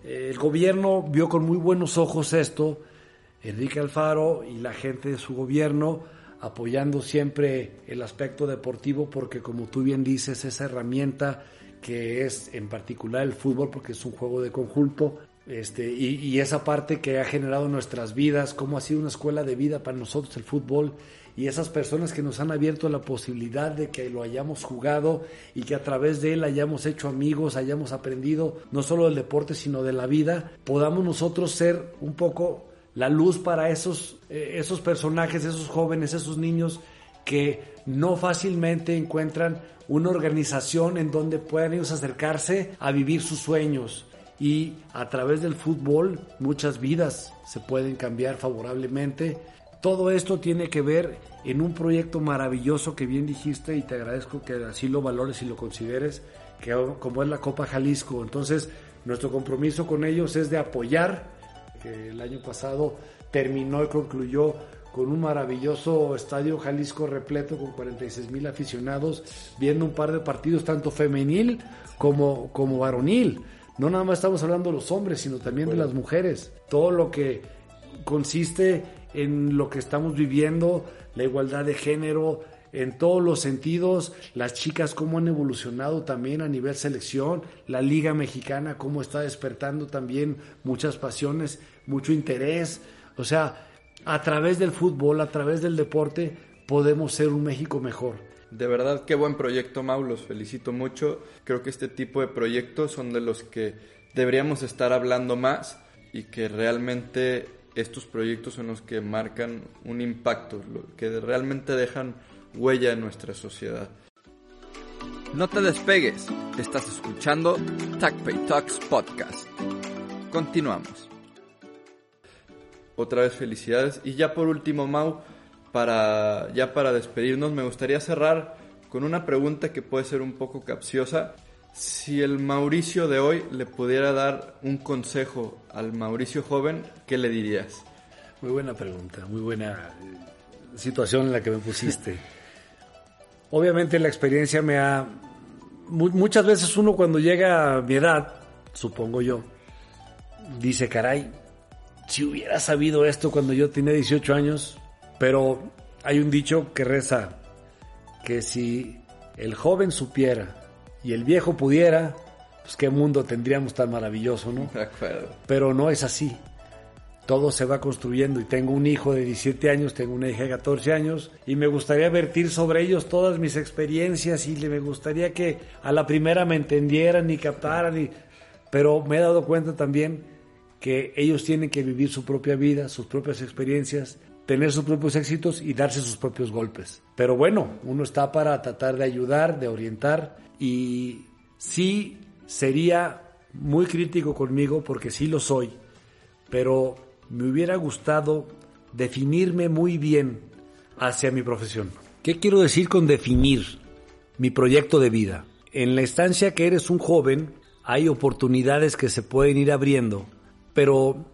El gobierno vio con muy buenos ojos esto, Enrique Alfaro y la gente de su gobierno apoyando siempre el aspecto deportivo porque como tú bien dices, esa herramienta que es en particular el fútbol porque es un juego de conjunto, este, y, esa parte que ha generado nuestras vidas, cómo ha sido una escuela de vida para nosotros el fútbol y esas personas que nos han abierto la posibilidad de que lo hayamos jugado y que a través de él hayamos hecho amigos, hayamos aprendido no solo del deporte sino de la vida, podamos nosotros ser un poco la luz para esos, eh, esos personajes, esos jóvenes, esos niños que no fácilmente encuentran una organización en donde puedan ellos acercarse a vivir sus sueños y a través del fútbol muchas vidas se pueden cambiar favorablemente. Todo esto tiene que ver en un proyecto maravilloso que bien dijiste y te agradezco que así lo valores y lo consideres, que como es la Copa Jalisco. Entonces, nuestro compromiso con ellos es de apoyar, que el año pasado terminó y concluyó con un maravilloso estadio Jalisco repleto con 46 mil aficionados, viendo un par de partidos tanto femenil como, como varonil no nada más estamos hablando de los hombres, sino también de las mujeres. Todo lo que consiste en lo que estamos viviendo, la igualdad de género, en todos los sentidos, las chicas cómo han evolucionado también a nivel selección, la liga mexicana cómo está despertando también muchas pasiones, mucho interés. O sea, a través del fútbol, a través del deporte, podemos ser un México mejor. De verdad, qué buen proyecto, Mau, los felicito mucho. Creo que este tipo de proyectos son de los que deberíamos estar hablando más y que realmente estos proyectos son los que marcan un impacto, que realmente dejan huella en nuestra sociedad. No te despegues, estás escuchando TACPay Talks Podcast. Continuamos. Otra vez felicidades y ya por último, Mau, para ya para despedirnos, me gustaría cerrar con una pregunta que puede ser un poco capciosa. Si el Mauricio de hoy le pudiera dar un consejo al Mauricio joven, ¿qué le dirías? Muy buena pregunta, muy buena. situación en la que me pusiste. Obviamente la experiencia me ha... Muchas veces uno cuando llega a mi edad, supongo yo, dice, caray, si hubiera sabido esto cuando yo tenía 18 años, pero hay un dicho que reza que si el joven supiera y el viejo pudiera, pues qué mundo tendríamos tan maravilloso, ¿no? De acuerdo. Pero no es así. Todo se va construyendo y tengo un hijo de 17 años, tengo una hija de 14 años y me gustaría vertir sobre ellos todas mis experiencias y me gustaría que a la primera me entendieran y captaran, y... pero me he dado cuenta también que ellos tienen que vivir su propia vida, sus propias experiencias, tener sus propios éxitos y darse sus propios golpes. Pero bueno, uno está para tratar de ayudar, de orientar y sí sería muy crítico conmigo porque sí lo soy, pero me hubiera gustado definirme muy bien hacia mi profesión. ¿Qué quiero decir con definir mi proyecto de vida? En la instancia que eres un joven, hay oportunidades que se pueden ir abriendo, pero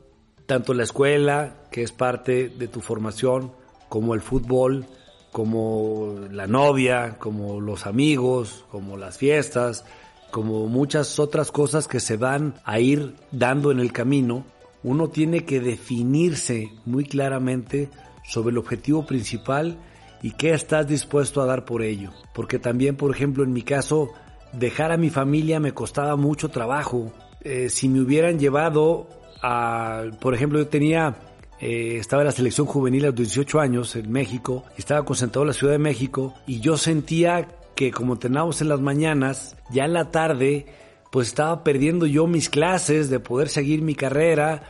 tanto la escuela, que es parte de tu formación, como el fútbol, como la novia, como los amigos, como las fiestas, como muchas otras cosas que se van a ir dando en el camino, uno tiene que definirse muy claramente sobre el objetivo principal y qué estás dispuesto a dar por ello. Porque también, por ejemplo, en mi caso, dejar a mi familia me costaba mucho trabajo. Eh, si me hubieran llevado a, por ejemplo, yo tenía, eh, estaba en la selección juvenil a los 18 años en México, estaba concentrado en la Ciudad de México y yo sentía que como teníamos en las mañanas, ya en la tarde, pues estaba perdiendo yo mis clases, de poder seguir mi carrera,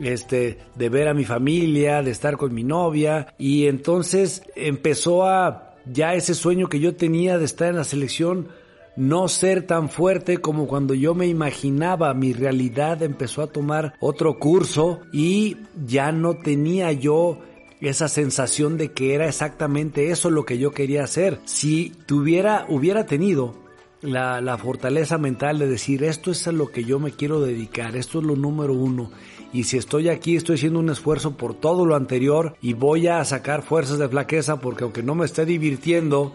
este, de ver a mi familia, de estar con mi novia, y entonces empezó a ya ese sueño que yo tenía de estar en la selección no ser tan fuerte como cuando yo me imaginaba. Mi realidad empezó a tomar otro curso y ya no tenía yo esa sensación de que era exactamente eso lo que yo quería hacer. Si tuviera, hubiera tenido la, la, fortaleza mental de decir esto es a lo que yo me quiero dedicar, esto es lo número uno. Y si estoy aquí, estoy haciendo un esfuerzo por todo lo anterior y voy a sacar fuerzas de flaqueza porque aunque no me esté divirtiendo,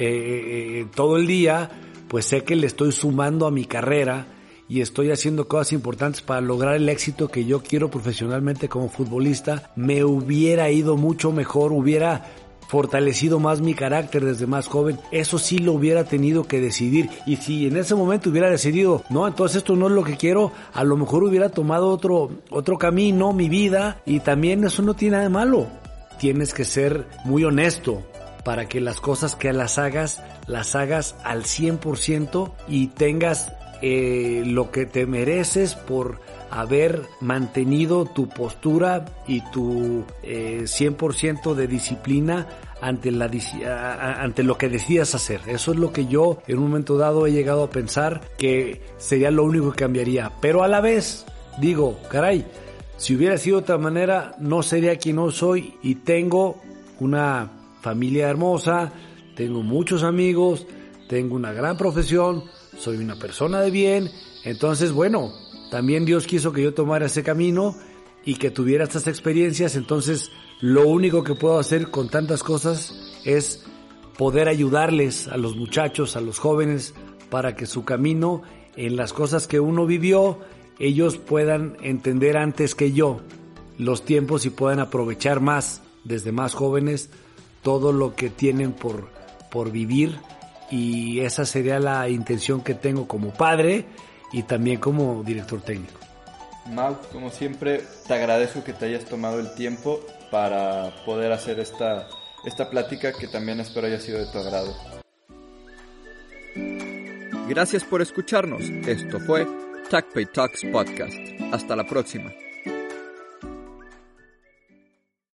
eh, todo el día, pues sé que le estoy sumando a mi carrera y estoy haciendo cosas importantes para lograr el éxito que yo quiero profesionalmente como futbolista, me hubiera ido mucho mejor, hubiera fortalecido más mi carácter desde más joven, eso sí lo hubiera tenido que decidir. Y si en ese momento hubiera decidido, no, entonces esto no es lo que quiero, a lo mejor hubiera tomado otro, otro camino, mi vida, y también eso no tiene nada de malo. Tienes que ser muy honesto, para que las cosas que las hagas, las hagas al 100% y tengas eh, lo que te mereces por haber mantenido tu postura y tu eh, 100% de disciplina ante, la, ante lo que decidas hacer. Eso es lo que yo en un momento dado he llegado a pensar que sería lo único que cambiaría. Pero a la vez digo, caray, si hubiera sido otra manera no sería quien no soy y tengo una familia hermosa, tengo muchos amigos, tengo una gran profesión, soy una persona de bien, entonces bueno, también Dios quiso que yo tomara ese camino y que tuviera estas experiencias, entonces lo único que puedo hacer con tantas cosas es poder ayudarles a los muchachos, a los jóvenes, para que su camino en las cosas que uno vivió, ellos puedan entender antes que yo los tiempos y puedan aprovechar más desde más jóvenes todo lo que tienen por, por vivir y esa sería la intención que tengo como padre y también como director técnico. Mau, como siempre, te agradezco que te hayas tomado el tiempo para poder hacer esta, esta plática que también espero haya sido de tu agrado. Gracias por escucharnos. Esto fue TACPay Talks Podcast. Hasta la próxima.